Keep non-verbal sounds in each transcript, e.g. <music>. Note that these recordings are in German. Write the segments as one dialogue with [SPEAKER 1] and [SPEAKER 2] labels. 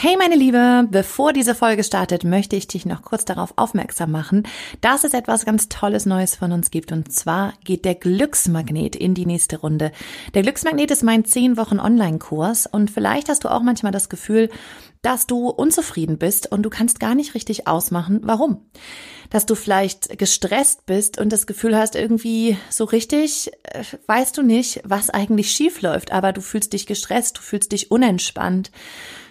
[SPEAKER 1] Hey meine Liebe, bevor diese Folge startet, möchte ich dich noch kurz darauf aufmerksam machen, dass es etwas ganz Tolles Neues von uns gibt. Und zwar geht der Glücksmagnet in die nächste Runde. Der Glücksmagnet ist mein 10 Wochen Online-Kurs und vielleicht hast du auch manchmal das Gefühl, dass du unzufrieden bist und du kannst gar nicht richtig ausmachen, warum. Dass du vielleicht gestresst bist und das Gefühl hast, irgendwie so richtig äh, weißt du nicht, was eigentlich schief läuft, aber du fühlst dich gestresst, du fühlst dich unentspannt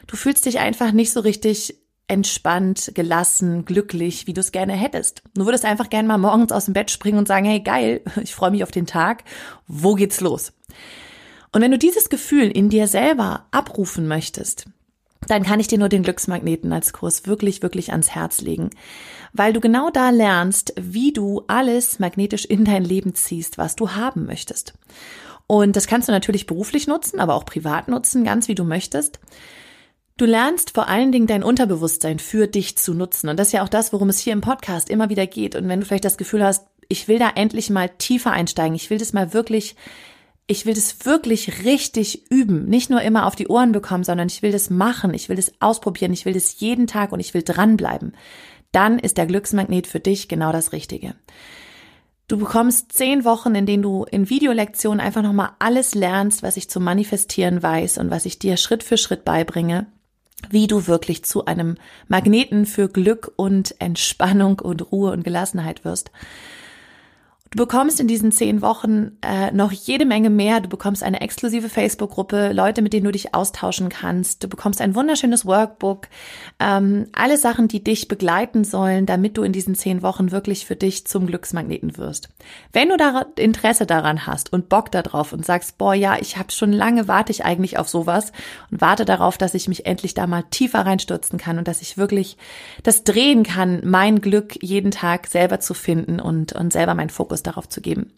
[SPEAKER 1] Du fühlst dich einfach nicht so richtig entspannt, gelassen, glücklich, wie du es gerne hättest. Du würdest einfach gerne mal morgens aus dem Bett springen und sagen, hey geil, <laughs> ich freue mich auf den Tag, wo geht's los? Und wenn du dieses Gefühl in dir selber abrufen möchtest, dann kann ich dir nur den Glücksmagneten als Kurs wirklich, wirklich ans Herz legen, weil du genau da lernst, wie du alles magnetisch in dein Leben ziehst, was du haben möchtest. Und das kannst du natürlich beruflich nutzen, aber auch privat nutzen, ganz wie du möchtest. Du lernst vor allen Dingen dein Unterbewusstsein für dich zu nutzen. Und das ist ja auch das, worum es hier im Podcast immer wieder geht. Und wenn du vielleicht das Gefühl hast, ich will da endlich mal tiefer einsteigen, ich will das mal wirklich, ich will das wirklich richtig üben, nicht nur immer auf die Ohren bekommen, sondern ich will das machen, ich will das ausprobieren, ich will das jeden Tag und ich will dranbleiben, dann ist der Glücksmagnet für dich genau das Richtige. Du bekommst zehn Wochen, in denen du in Videolektionen einfach nochmal alles lernst, was ich zum Manifestieren weiß und was ich dir Schritt für Schritt beibringe wie du wirklich zu einem Magneten für Glück und Entspannung und Ruhe und Gelassenheit wirst. Du bekommst in diesen zehn Wochen äh, noch jede Menge mehr. Du bekommst eine exklusive Facebook-Gruppe, Leute, mit denen du dich austauschen kannst. Du bekommst ein wunderschönes Workbook. Ähm, alle Sachen, die dich begleiten sollen, damit du in diesen zehn Wochen wirklich für dich zum Glücksmagneten wirst. Wenn du da Interesse daran hast und Bock darauf und sagst, boah, ja, ich habe schon lange warte ich eigentlich auf sowas und warte darauf, dass ich mich endlich da mal tiefer reinstürzen kann und dass ich wirklich das drehen kann, mein Glück jeden Tag selber zu finden und, und selber meinen Fokus Fokus darauf zu geben.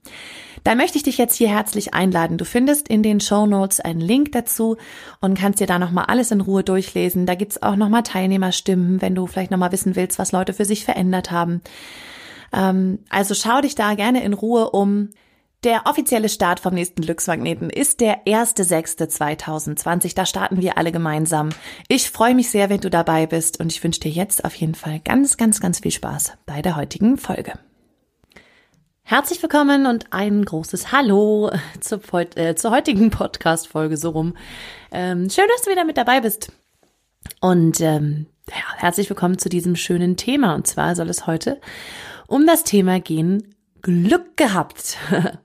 [SPEAKER 1] Dann möchte ich dich jetzt hier herzlich einladen. Du findest in den Show Notes einen Link dazu und kannst dir da nochmal alles in Ruhe durchlesen. Da gibt's auch nochmal Teilnehmerstimmen, wenn du vielleicht nochmal wissen willst, was Leute für sich verändert haben. Ähm, also schau dich da gerne in Ruhe um. Der offizielle Start vom nächsten Glücksmagneten ist der 1.6.2020. Da starten wir alle gemeinsam. Ich freue mich sehr, wenn du dabei bist und ich wünsche dir jetzt auf jeden Fall ganz, ganz, ganz viel Spaß bei der heutigen Folge. Herzlich willkommen und ein großes Hallo zur, äh, zur heutigen Podcast-Folge so rum. Ähm, schön, dass du wieder mit dabei bist. Und ähm, ja, herzlich willkommen zu diesem schönen Thema. Und zwar soll es heute um das Thema gehen Glück gehabt. <laughs>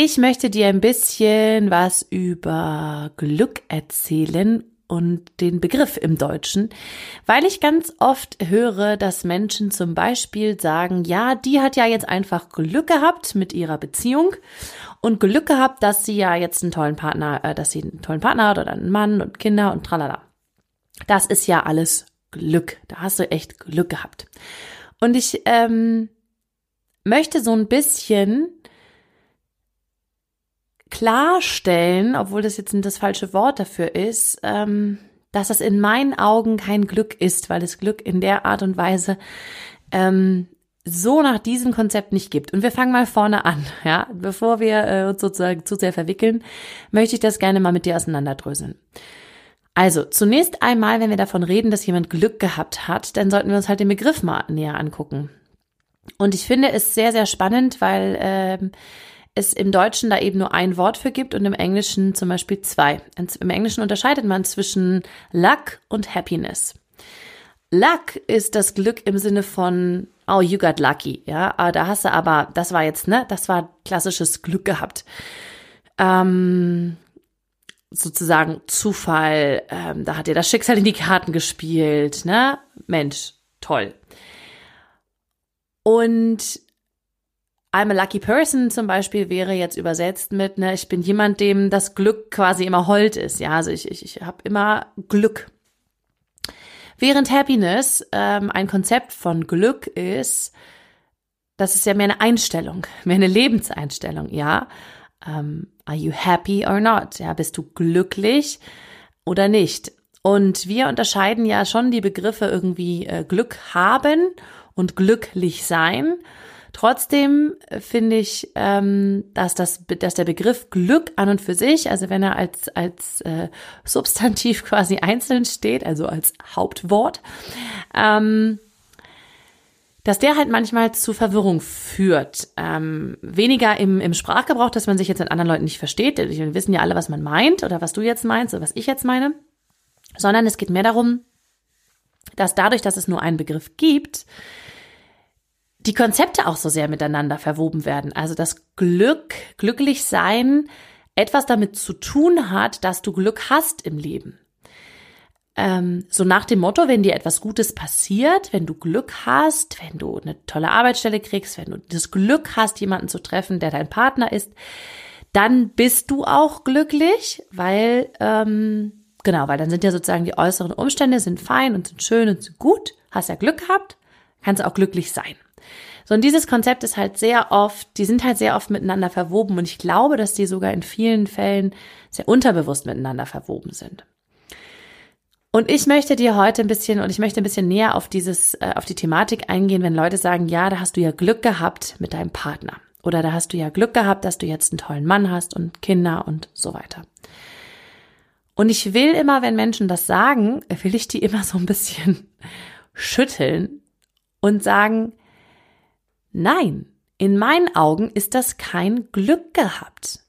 [SPEAKER 1] Ich möchte dir ein bisschen was über Glück erzählen und den Begriff im Deutschen, weil ich ganz oft höre, dass Menschen zum Beispiel sagen, ja, die hat ja jetzt einfach Glück gehabt mit ihrer Beziehung und Glück gehabt, dass sie ja jetzt einen tollen Partner, äh, dass sie einen tollen Partner hat oder einen Mann und Kinder und tralala. Das ist ja alles Glück. Da hast du echt Glück gehabt. Und ich ähm, möchte so ein bisschen klarstellen, obwohl das jetzt das falsche Wort dafür ist, ähm, dass das in meinen Augen kein Glück ist, weil es Glück in der Art und Weise ähm, so nach diesem Konzept nicht gibt. Und wir fangen mal vorne an, ja. Bevor wir äh, uns sozusagen zu sehr verwickeln, möchte ich das gerne mal mit dir auseinanderdröseln. Also, zunächst einmal, wenn wir davon reden, dass jemand Glück gehabt hat, dann sollten wir uns halt den Begriff mal näher angucken. Und ich finde es sehr, sehr spannend, weil ähm, es im Deutschen da eben nur ein Wort für gibt und im Englischen zum Beispiel zwei. Im Englischen unterscheidet man zwischen Luck und Happiness. Luck ist das Glück im Sinne von, oh, you got lucky, ja, ah, da hast du aber, das war jetzt, ne, das war klassisches Glück gehabt. Ähm, sozusagen Zufall, ähm, da hat dir das Schicksal in die Karten gespielt, ne, Mensch, toll. Und I'm a lucky person zum Beispiel wäre jetzt übersetzt mit, ne, ich bin jemand, dem das Glück quasi immer hold ist. Ja, also ich, ich, ich habe immer Glück. Während Happiness ähm, ein Konzept von Glück ist, das ist ja mehr eine Einstellung, <laughs> mehr eine Lebenseinstellung, ja. Ähm, are you happy or not? Ja, bist du glücklich oder nicht? Und wir unterscheiden ja schon die Begriffe irgendwie äh, Glück haben und glücklich sein. Trotzdem äh, finde ich, ähm, dass, das, dass der Begriff Glück an und für sich, also wenn er als, als äh, Substantiv <laughs> quasi einzeln steht, also als Hauptwort, ähm, dass der halt manchmal zu Verwirrung führt. Ähm, weniger im, im Sprachgebrauch, dass man sich jetzt mit anderen Leuten nicht versteht. Wir wissen ja alle, was man meint oder was du jetzt meinst oder was ich jetzt meine. Sondern es geht mehr darum, dass dadurch, dass es nur einen Begriff gibt, die Konzepte auch so sehr miteinander verwoben werden. Also das Glück, glücklich sein, etwas damit zu tun hat, dass du Glück hast im Leben ähm, so nach dem Motto, wenn dir etwas Gutes passiert, wenn du Glück hast, wenn du eine tolle Arbeitsstelle kriegst, wenn du das Glück hast, jemanden zu treffen, der dein Partner ist, dann bist du auch glücklich, weil ähm, genau, weil dann sind ja sozusagen die äußeren Umstände sind fein und sind schön und sind gut, hast ja Glück gehabt, kannst auch glücklich sein. So, und dieses Konzept ist halt sehr oft, die sind halt sehr oft miteinander verwoben und ich glaube, dass die sogar in vielen Fällen sehr unterbewusst miteinander verwoben sind. Und ich möchte dir heute ein bisschen und ich möchte ein bisschen näher auf dieses, äh, auf die Thematik eingehen, wenn Leute sagen, ja, da hast du ja Glück gehabt mit deinem Partner. Oder da hast du ja Glück gehabt, dass du jetzt einen tollen Mann hast und Kinder und so weiter. Und ich will immer, wenn Menschen das sagen, will ich die immer so ein bisschen <laughs> schütteln und sagen, nein, in meinen Augen ist das kein Glück gehabt.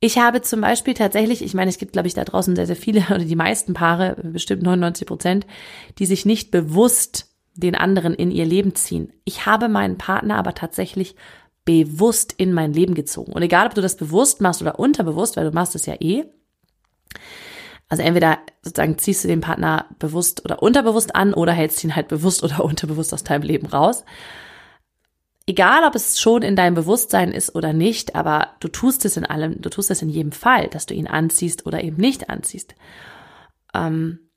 [SPEAKER 1] Ich habe zum Beispiel tatsächlich, ich meine, es gibt, glaube ich, da draußen sehr, sehr viele oder die meisten Paare, bestimmt 99 Prozent, die sich nicht bewusst den anderen in ihr Leben ziehen. Ich habe meinen Partner aber tatsächlich bewusst in mein Leben gezogen. Und egal, ob du das bewusst machst oder unterbewusst, weil du machst es ja eh. Also entweder sozusagen ziehst du den Partner bewusst oder unterbewusst an oder hältst ihn halt bewusst oder unterbewusst aus deinem Leben raus egal ob es schon in deinem Bewusstsein ist oder nicht, aber du tust es in allem, du tust es in jedem Fall, dass du ihn anziehst oder eben nicht anziehst. Ähm,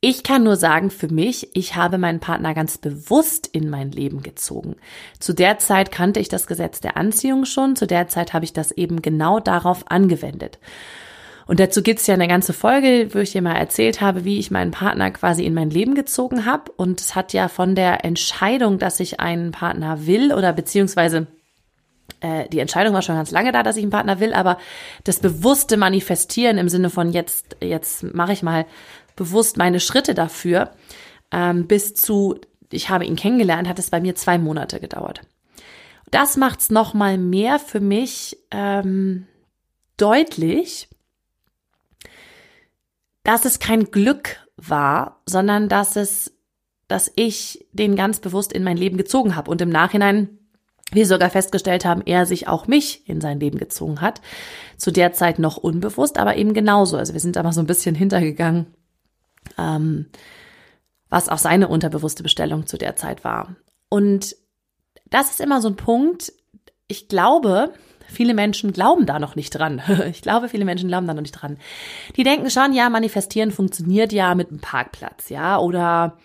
[SPEAKER 1] ich kann nur sagen, für mich, ich habe meinen Partner ganz bewusst in mein Leben gezogen. Zu der Zeit kannte ich das Gesetz der Anziehung schon, zu der Zeit habe ich das eben genau darauf angewendet. Und dazu gibt's ja eine ganze Folge, wo ich dir mal erzählt habe, wie ich meinen Partner quasi in mein Leben gezogen habe. Und es hat ja von der Entscheidung, dass ich einen Partner will oder beziehungsweise äh, die Entscheidung war schon ganz lange da, dass ich einen Partner will, aber das bewusste Manifestieren im Sinne von jetzt, jetzt mache ich mal bewusst meine Schritte dafür, ähm, bis zu, ich habe ihn kennengelernt, hat es bei mir zwei Monate gedauert. Das macht's noch mal mehr für mich ähm, deutlich, dass es kein Glück war, sondern dass es, dass ich den ganz bewusst in mein Leben gezogen habe und im Nachhinein wir sogar festgestellt haben, er sich auch mich in sein Leben gezogen hat. Zu der Zeit noch unbewusst, aber eben genauso. Also wir sind da mal so ein bisschen hintergegangen, ähm, was auch seine unterbewusste Bestellung zu der Zeit war. Und das ist immer so ein Punkt. Ich glaube, Viele Menschen glauben da noch nicht dran. <laughs> Ich glaube, viele Menschen glauben da noch nicht dran. Die denken schon, ja, manifestieren funktioniert ja mit einem Parkplatz, ja, oder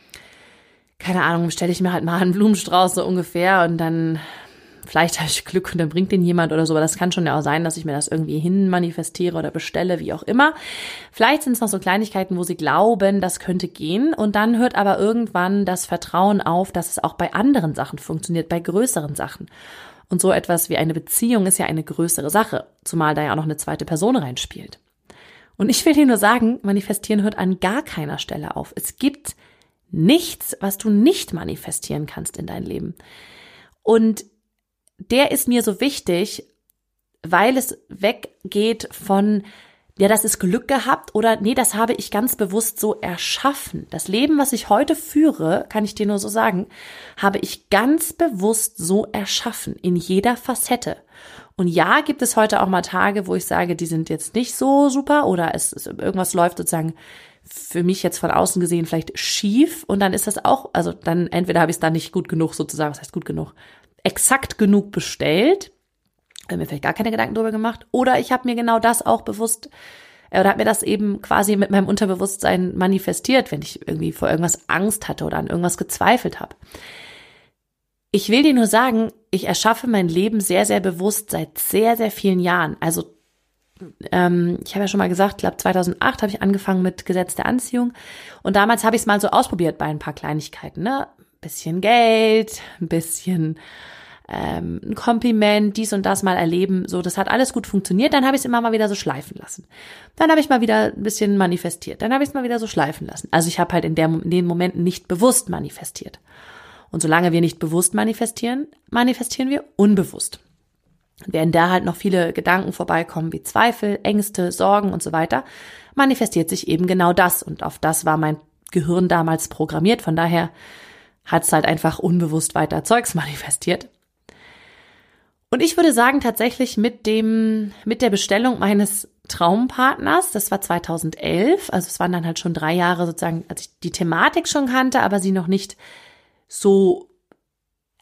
[SPEAKER 1] keine Ahnung, stelle ich mir halt mal einen Blumenstrauß so ungefähr und dann vielleicht habe ich Glück und dann bringt den jemand oder so, aber das kann schon ja auch sein, dass ich mir das irgendwie hin manifestiere oder bestelle, wie auch immer. Vielleicht sind es noch so Kleinigkeiten, wo sie glauben, das könnte gehen und dann hört aber irgendwann das Vertrauen auf, dass es auch bei anderen Sachen funktioniert, bei größeren Sachen. Und so etwas wie eine Beziehung ist ja eine größere Sache, zumal da ja auch noch eine zweite Person reinspielt. Und ich will dir nur sagen, manifestieren hört an gar keiner Stelle auf. Es gibt nichts, was du nicht manifestieren kannst in dein Leben. Und der ist mir so wichtig, weil es weggeht von ja, das ist Glück gehabt oder nee, das habe ich ganz bewusst so erschaffen. Das Leben, was ich heute führe, kann ich dir nur so sagen, habe ich ganz bewusst so erschaffen, in jeder Facette. Und ja, gibt es heute auch mal Tage, wo ich sage, die sind jetzt nicht so super oder es, es irgendwas läuft sozusagen für mich jetzt von außen gesehen vielleicht schief und dann ist das auch, also dann entweder habe ich es dann nicht gut genug sozusagen, was heißt gut genug, exakt genug bestellt mir vielleicht gar keine Gedanken drüber gemacht. Oder ich habe mir genau das auch bewusst äh, oder habe mir das eben quasi mit meinem Unterbewusstsein manifestiert, wenn ich irgendwie vor irgendwas Angst hatte oder an irgendwas gezweifelt habe. Ich will dir nur sagen, ich erschaffe mein Leben sehr, sehr bewusst seit sehr, sehr vielen Jahren. Also ähm, ich habe ja schon mal gesagt, ich glaube 2008 habe ich angefangen mit Gesetz der Anziehung und damals habe ich es mal so ausprobiert bei ein paar Kleinigkeiten, ne? Ein bisschen Geld, ein bisschen ähm, ein Kompliment, dies und das mal erleben, so das hat alles gut funktioniert. Dann habe ich es immer mal wieder so schleifen lassen. Dann habe ich mal wieder ein bisschen manifestiert. Dann habe ich es mal wieder so schleifen lassen. Also ich habe halt in, der, in den Momenten nicht bewusst manifestiert. Und solange wir nicht bewusst manifestieren, manifestieren wir unbewusst. Während da halt noch viele Gedanken vorbeikommen wie Zweifel, Ängste, Sorgen und so weiter, manifestiert sich eben genau das. Und auf das war mein Gehirn damals programmiert. Von daher hat es halt einfach unbewusst weiter Zeugs <laughs> manifestiert. Und ich würde sagen, tatsächlich mit dem, mit der Bestellung meines Traumpartners, das war 2011, also es waren dann halt schon drei Jahre sozusagen, als ich die Thematik schon kannte, aber sie noch nicht so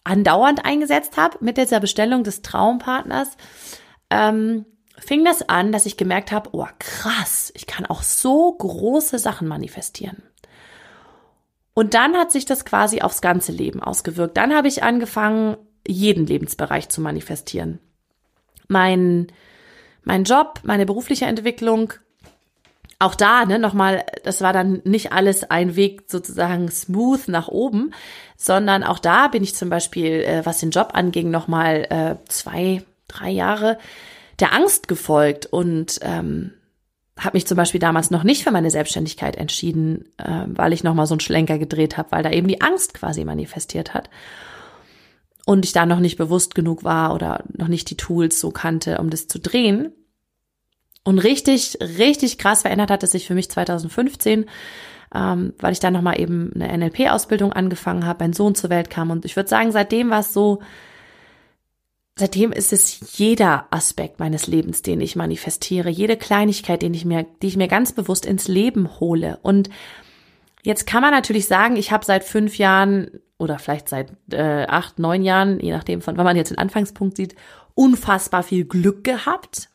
[SPEAKER 1] andauernd eingesetzt habe mit dieser Bestellung des Traumpartners, ähm, fing das an, dass ich gemerkt habe, oh krass, ich kann auch so große Sachen manifestieren. Und dann hat sich das quasi aufs ganze Leben ausgewirkt. Dann habe ich angefangen, jeden Lebensbereich zu manifestieren. Mein, mein Job, meine berufliche Entwicklung, auch da, ne, nochmal, das war dann nicht alles ein Weg sozusagen smooth nach oben, sondern auch da bin ich zum Beispiel, äh, was den Job anging, nochmal äh, zwei, drei Jahre der Angst gefolgt und ähm, habe mich zum Beispiel damals noch nicht für meine Selbstständigkeit entschieden, äh, weil ich nochmal so einen Schlenker gedreht habe, weil da eben die Angst quasi manifestiert hat. Und ich da noch nicht bewusst genug war oder noch nicht die Tools so kannte, um das zu drehen. Und richtig, richtig krass verändert hat es sich für mich 2015, ähm, weil ich dann nochmal eben eine NLP-Ausbildung angefangen habe, mein Sohn zur Welt kam. Und ich würde sagen, seitdem war es so, seitdem ist es jeder Aspekt meines Lebens, den ich manifestiere, jede Kleinigkeit, den ich mir, die ich mir ganz bewusst ins Leben hole. Und jetzt kann man natürlich sagen, ich habe seit fünf Jahren oder vielleicht seit äh, acht, neun Jahren, je nachdem, von wann man jetzt den Anfangspunkt sieht, unfassbar viel Glück gehabt.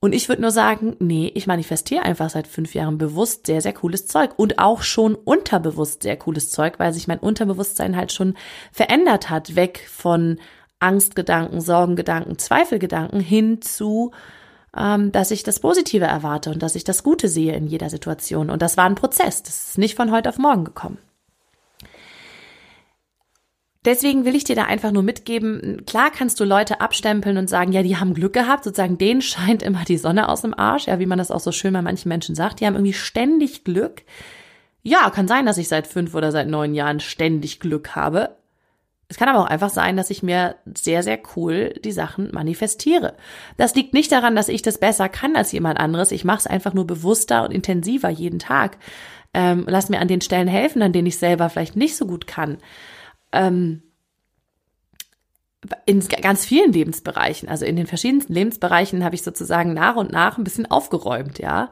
[SPEAKER 1] Und ich würde nur sagen, nee, ich manifestiere einfach seit fünf Jahren bewusst sehr, sehr cooles Zeug und auch schon unterbewusst sehr cooles Zeug, weil sich mein Unterbewusstsein halt schon verändert hat, weg von Angstgedanken, Sorgengedanken, Zweifelgedanken hin zu, ähm, dass ich das Positive erwarte und dass ich das Gute sehe in jeder Situation. Und das war ein Prozess, das ist nicht von heute auf morgen gekommen. Deswegen will ich dir da einfach nur mitgeben, klar kannst du Leute abstempeln und sagen, ja, die haben Glück gehabt, sozusagen denen <laughs> scheint immer die Sonne aus dem Arsch, ja, wie man das auch so schön bei manchen Menschen sagt, die haben irgendwie ständig Glück. Ja, kann sein, dass ich seit fünf oder seit neun Jahren ständig Glück habe. Es kann aber auch einfach sein, dass ich mir sehr, sehr cool die Sachen manifestiere. Das liegt nicht daran, dass ich das besser kann als jemand anderes. Ich mache es einfach nur bewusster und intensiver jeden Tag. Ähm, lass mir an den Stellen helfen, an denen ich selber vielleicht nicht so gut kann ähm, in ganz vielen Lebensbereichen, also in den verschiedensten Lebensbereichen habe ich sozusagen nach und nach ein bisschen aufgeräumt, ja.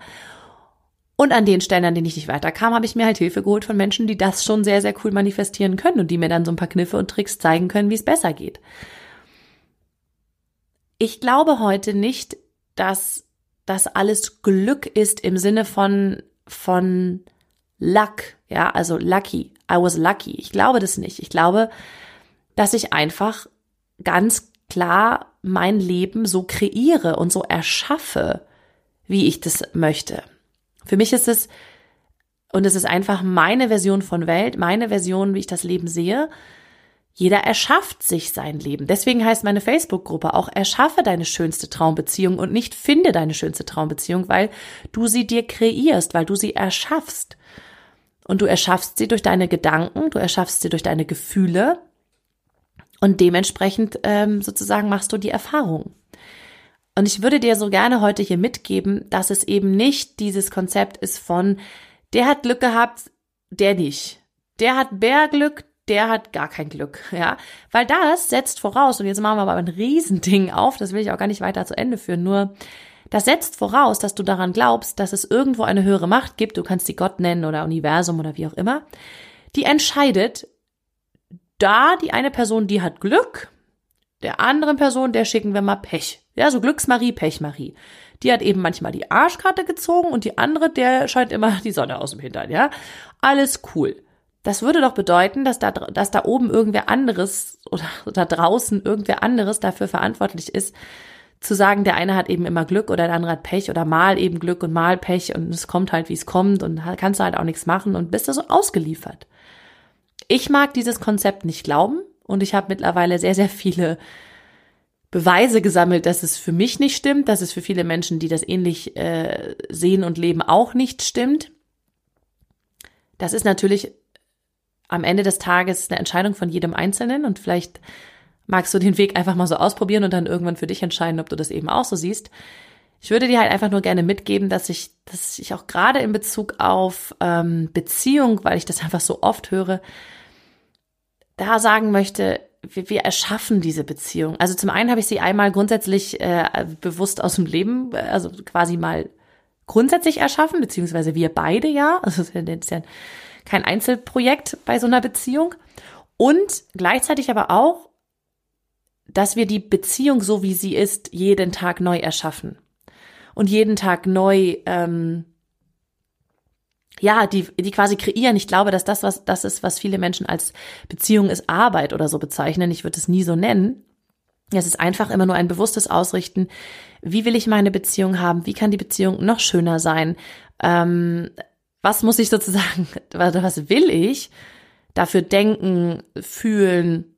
[SPEAKER 1] Und an den Stellen, an denen ich nicht weiterkam, habe ich mir halt Hilfe geholt von Menschen, die das schon sehr, sehr cool manifestieren können und die mir dann so ein paar Kniffe und Tricks zeigen können, wie es besser geht. Ich glaube heute nicht, dass das alles Glück ist im Sinne von, von Luck, ja, also lucky. I was lucky. Ich glaube das nicht. Ich glaube, dass ich einfach ganz klar mein Leben so kreiere und so erschaffe, wie ich das möchte. Für mich ist es, und es ist einfach meine Version von Welt, meine Version, wie ich das Leben sehe. Jeder erschafft sich sein Leben. Deswegen heißt meine Facebook-Gruppe auch, erschaffe deine schönste Traumbeziehung und nicht finde deine schönste Traumbeziehung, weil du sie dir kreierst, weil du sie erschaffst. Und du erschaffst sie durch deine Gedanken, du erschaffst sie durch deine Gefühle und dementsprechend ähm, sozusagen machst du die Erfahrung. Und ich würde dir so gerne heute hier mitgeben, dass es eben nicht dieses Konzept ist von, der hat Glück gehabt, der nicht. Der hat mehr Glück, der hat gar kein Glück, <laughs> ja. Weil das setzt voraus, und jetzt machen wir aber ein Riesending auf, das will ich auch gar nicht weiter zu Ende führen, nur das setzt voraus, dass du daran glaubst, dass es irgendwo eine höhere Macht gibt, du kannst sie Gott nennen oder Universum oder wie auch immer, die entscheidet, da die eine Person, die hat Glück, der anderen Person, der schicken wir mal Pech. Ja, so Glücksmarie, Pechmarie. Die hat eben manchmal die Arschkarte gezogen und die andere, der scheint immer die Sonne aus dem Hintern, ja. Alles cool. das würde doch bedeuten, dass da, dass da oben irgendwer anderes oder da draußen irgendwer anderes dafür verantwortlich ist, zu sagen, der eine hat eben immer Glück oder der andere hat Pech oder mal eben Glück und mal Pech und es kommt halt, wie es kommt und kannst du halt auch nichts machen und bist da so ausgeliefert. Ich mag dieses Konzept nicht glauben und ich habe mittlerweile sehr, sehr viele Beweise gesammelt, dass es für mich nicht stimmt, dass es für viele Menschen, die das ähnlich äh, sehen und leben, auch nicht stimmt. Das ist natürlich am Ende des Tages eine Entscheidung von jedem Einzelnen und vielleicht magst du den Weg einfach mal so ausprobieren und dann irgendwann für dich entscheiden, ob du das eben auch so siehst. Ich würde dir halt einfach nur gerne mitgeben, dass ich, dass ich auch gerade in Bezug auf ähm, Beziehung, weil ich das einfach so oft höre, da sagen möchte, wir, wir erschaffen diese Beziehung. Also zum einen habe ich sie einmal grundsätzlich äh, bewusst aus dem Leben, also quasi mal grundsätzlich erschaffen, beziehungsweise wir beide ja. <laughs> Also das ist ja kein Einzelprojekt bei so einer Beziehung. Und gleichzeitig aber auch dass wir die Beziehung so wie sie ist jeden Tag neu erschaffen und jeden Tag neu ähm, ja, die, die quasi kreieren. Ich glaube, dass das, was das ist, was viele Menschen als Beziehung ist Arbeit oder so bezeichnen. Ich würde es nie so nennen. Es ist einfach immer nur ein bewusstes Ausrichten. Wie will ich meine Beziehung haben? Wie kann die Beziehung noch schöner sein? Ähm, was muss ich sozusagen, <laughs> was will ich dafür denken, fühlen,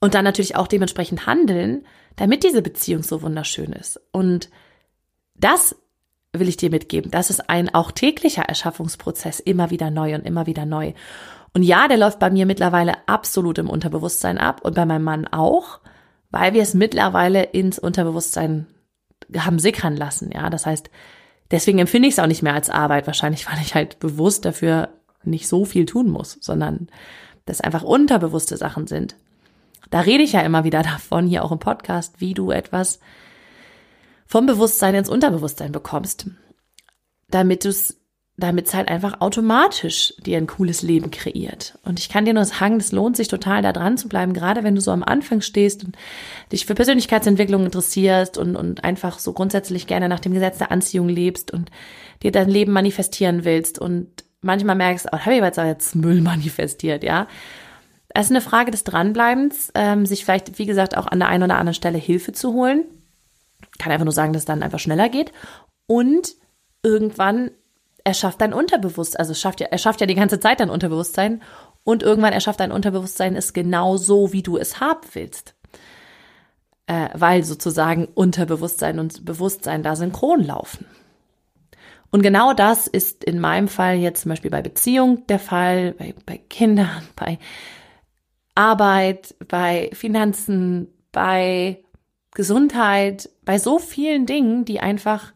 [SPEAKER 1] und dann natürlich auch dementsprechend handeln, damit diese Beziehung so wunderschön ist. Und das will ich dir mitgeben. Das ist ein auch täglicher Erschaffungsprozess, immer wieder neu und immer wieder neu. Und ja, der läuft bei mir mittlerweile absolut im Unterbewusstsein ab und bei meinem Mann auch, weil wir es mittlerweile ins Unterbewusstsein haben sickern lassen. Ja, das heißt, deswegen empfinde ich es auch nicht mehr als Arbeit. Wahrscheinlich, weil ich halt bewusst dafür nicht so viel tun muss, sondern das einfach unterbewusste Sachen sind. Da rede ich ja immer wieder davon, hier auch im Podcast, wie du etwas vom Bewusstsein ins Unterbewusstsein bekommst, damit du es damit es halt einfach automatisch dir ein cooles Leben kreiert. Und ich kann dir nur sagen, es lohnt sich total da dran zu bleiben, gerade wenn du so am Anfang stehst und dich für Persönlichkeitsentwicklung interessierst und, und einfach so grundsätzlich gerne nach dem Gesetz der Anziehung lebst und dir dein Leben manifestieren willst und manchmal merkst, oh, habe ich jetzt, jetzt Müll <laughs> manifestiert, ja. Es ist eine Frage des Dranbleibens, ähm, sich vielleicht, wie gesagt, auch an der einen oder anderen Stelle Hilfe zu holen. Kann einfach nur sagen, dass es dann einfach schneller geht. Und irgendwann erschafft dein Unterbewusstsein, also schafft ja, er schafft ja die ganze Zeit dein Unterbewusstsein und irgendwann erschafft dein Unterbewusstsein es genau so, wie du es haben willst. Äh, weil sozusagen Unterbewusstsein und Bewusstsein da synchron laufen. Und genau das ist in meinem Fall jetzt zum Beispiel bei Beziehung der Fall, bei, bei Kindern, <laughs> bei Arbeit, bei Finanzen, bei Gesundheit, bei so vielen Dingen, die einfach,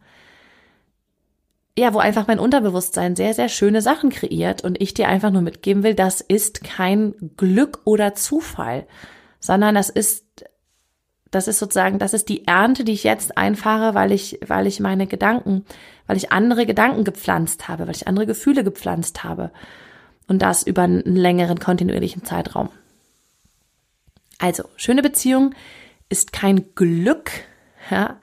[SPEAKER 1] ja, wo einfach mein Unterbewusstsein sehr, sehr schöne Sachen kreiert und ich dir einfach nur mitgeben will, das ist kein Glück oder Zufall, sondern das ist, das ist sozusagen, das ist die Ernte, die ich jetzt einfahre, weil ich, weil ich meine Gedanken, weil ich andere Gedanken gepflanzt habe, weil ich andere Gefühle gepflanzt habe. Und das über einen längeren kontinuierlichen Zeitraum. Also, schöne Beziehung ist kein Glück. Ja?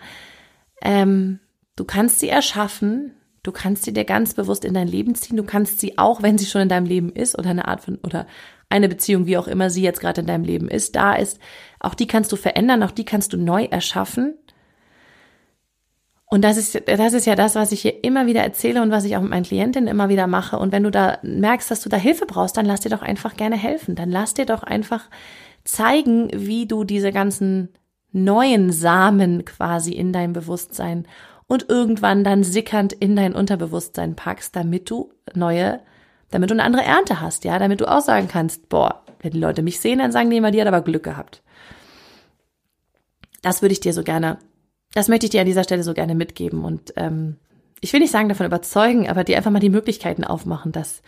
[SPEAKER 1] Ähm, du kannst sie erschaffen, du kannst sie dir ganz bewusst in dein Leben ziehen, du kannst sie auch, wenn sie schon in deinem Leben ist oder eine Art von oder eine Beziehung, wie auch immer sie jetzt gerade in deinem Leben ist, da ist, auch die kannst du verändern, auch die kannst du neu erschaffen. Und das ist, das ist ja das, was ich hier immer wieder erzähle und was ich auch mit meinen Klientinnen immer wieder mache. Und wenn du da merkst, dass du da Hilfe brauchst, dann lass dir doch einfach gerne helfen. Dann lass dir doch einfach zeigen, wie du diese ganzen neuen Samen quasi in dein Bewusstsein und irgendwann dann sickernd in dein Unterbewusstsein packst, damit du neue, damit du eine andere Ernte hast, ja, damit du auch sagen kannst, boah, wenn die Leute mich sehen, dann sagen die immer, die hat aber Glück gehabt. Das würde ich dir so gerne, das möchte ich dir an dieser Stelle so gerne mitgeben und ähm, ich will nicht sagen davon überzeugen, aber dir einfach mal die Möglichkeiten aufmachen, dass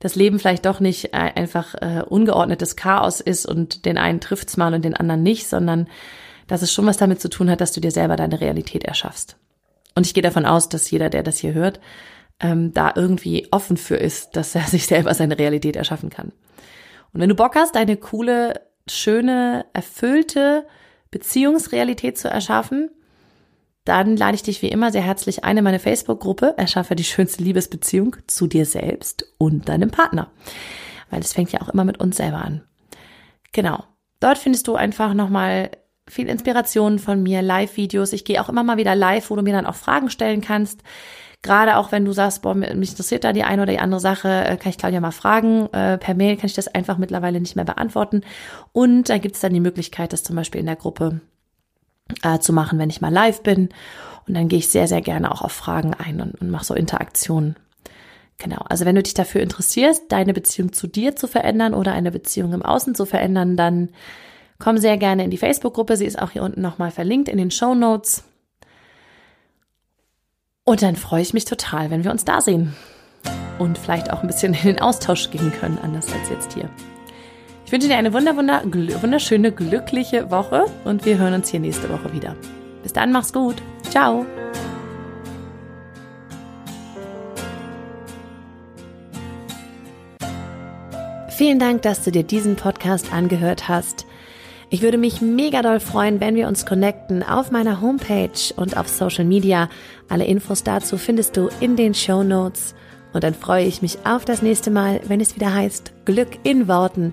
[SPEAKER 1] das Leben vielleicht doch nicht äh, einfach äh, ungeordnetes Chaos ist und den einen trifft's mal und den anderen nicht, sondern dass es schon was damit zu tun hat, dass du dir selber deine Realität erschaffst. Und ich gehe davon aus, dass jeder, der das hier hört, ähm, da irgendwie offen für ist, dass er <laughs> sich selber seine Realität erschaffen kann. Und wenn du Bock hast, deine coole, schöne, erfüllte Beziehungsrealität zu erschaffen, dann lade ich dich wie immer sehr herzlich ein in meine Facebook-Gruppe Erschaffe die schönste Liebesbeziehung zu dir selbst und deinem Partner. Weil es fängt ja auch immer mit uns selber an. Genau. Dort findest du einfach nochmal viel Inspiration von mir, Live-Videos. Ich gehe auch immer mal wieder live, wo du mir dann auch Fragen stellen kannst. Gerade auch wenn du sagst, boah, mich interessiert da die eine oder die andere Sache, äh, kann ich Claudia mal fragen. Äh, per Mail kann ich das einfach mittlerweile nicht mehr beantworten. Und da gibt es dann die Möglichkeit, das zum Beispiel in der Gruppe äh, zu machen, wenn ich mal live bin. Und dann gehe ich sehr, sehr gerne auch auf Fragen ein und, und mache so Interaktionen. Genau, also wenn du dich dafür interessierst, deine Beziehung zu dir zu verändern oder eine Beziehung im Außen zu verändern, dann komm sehr gerne in die Facebook-Gruppe. Sie ist auch hier unten nochmal verlinkt in den Show Notes. Und dann freue ich mich total, wenn wir uns da sehen und vielleicht auch ein bisschen in den Austausch gehen können, anders als jetzt hier. Ich wünsche dir eine wunder, wunder, wunderschöne, glückliche Woche und wir hören uns hier nächste Woche wieder. Bis dann, mach's gut. Ciao. Vielen Dank, dass du dir diesen Podcast angehört hast. Ich würde mich mega doll freuen, wenn wir uns connecten auf meiner Homepage und auf Social Media. Alle Infos dazu findest du in den Show Notes. Und dann freue ich mich auf das nächste Mal, wenn es wieder heißt Glück in Worten,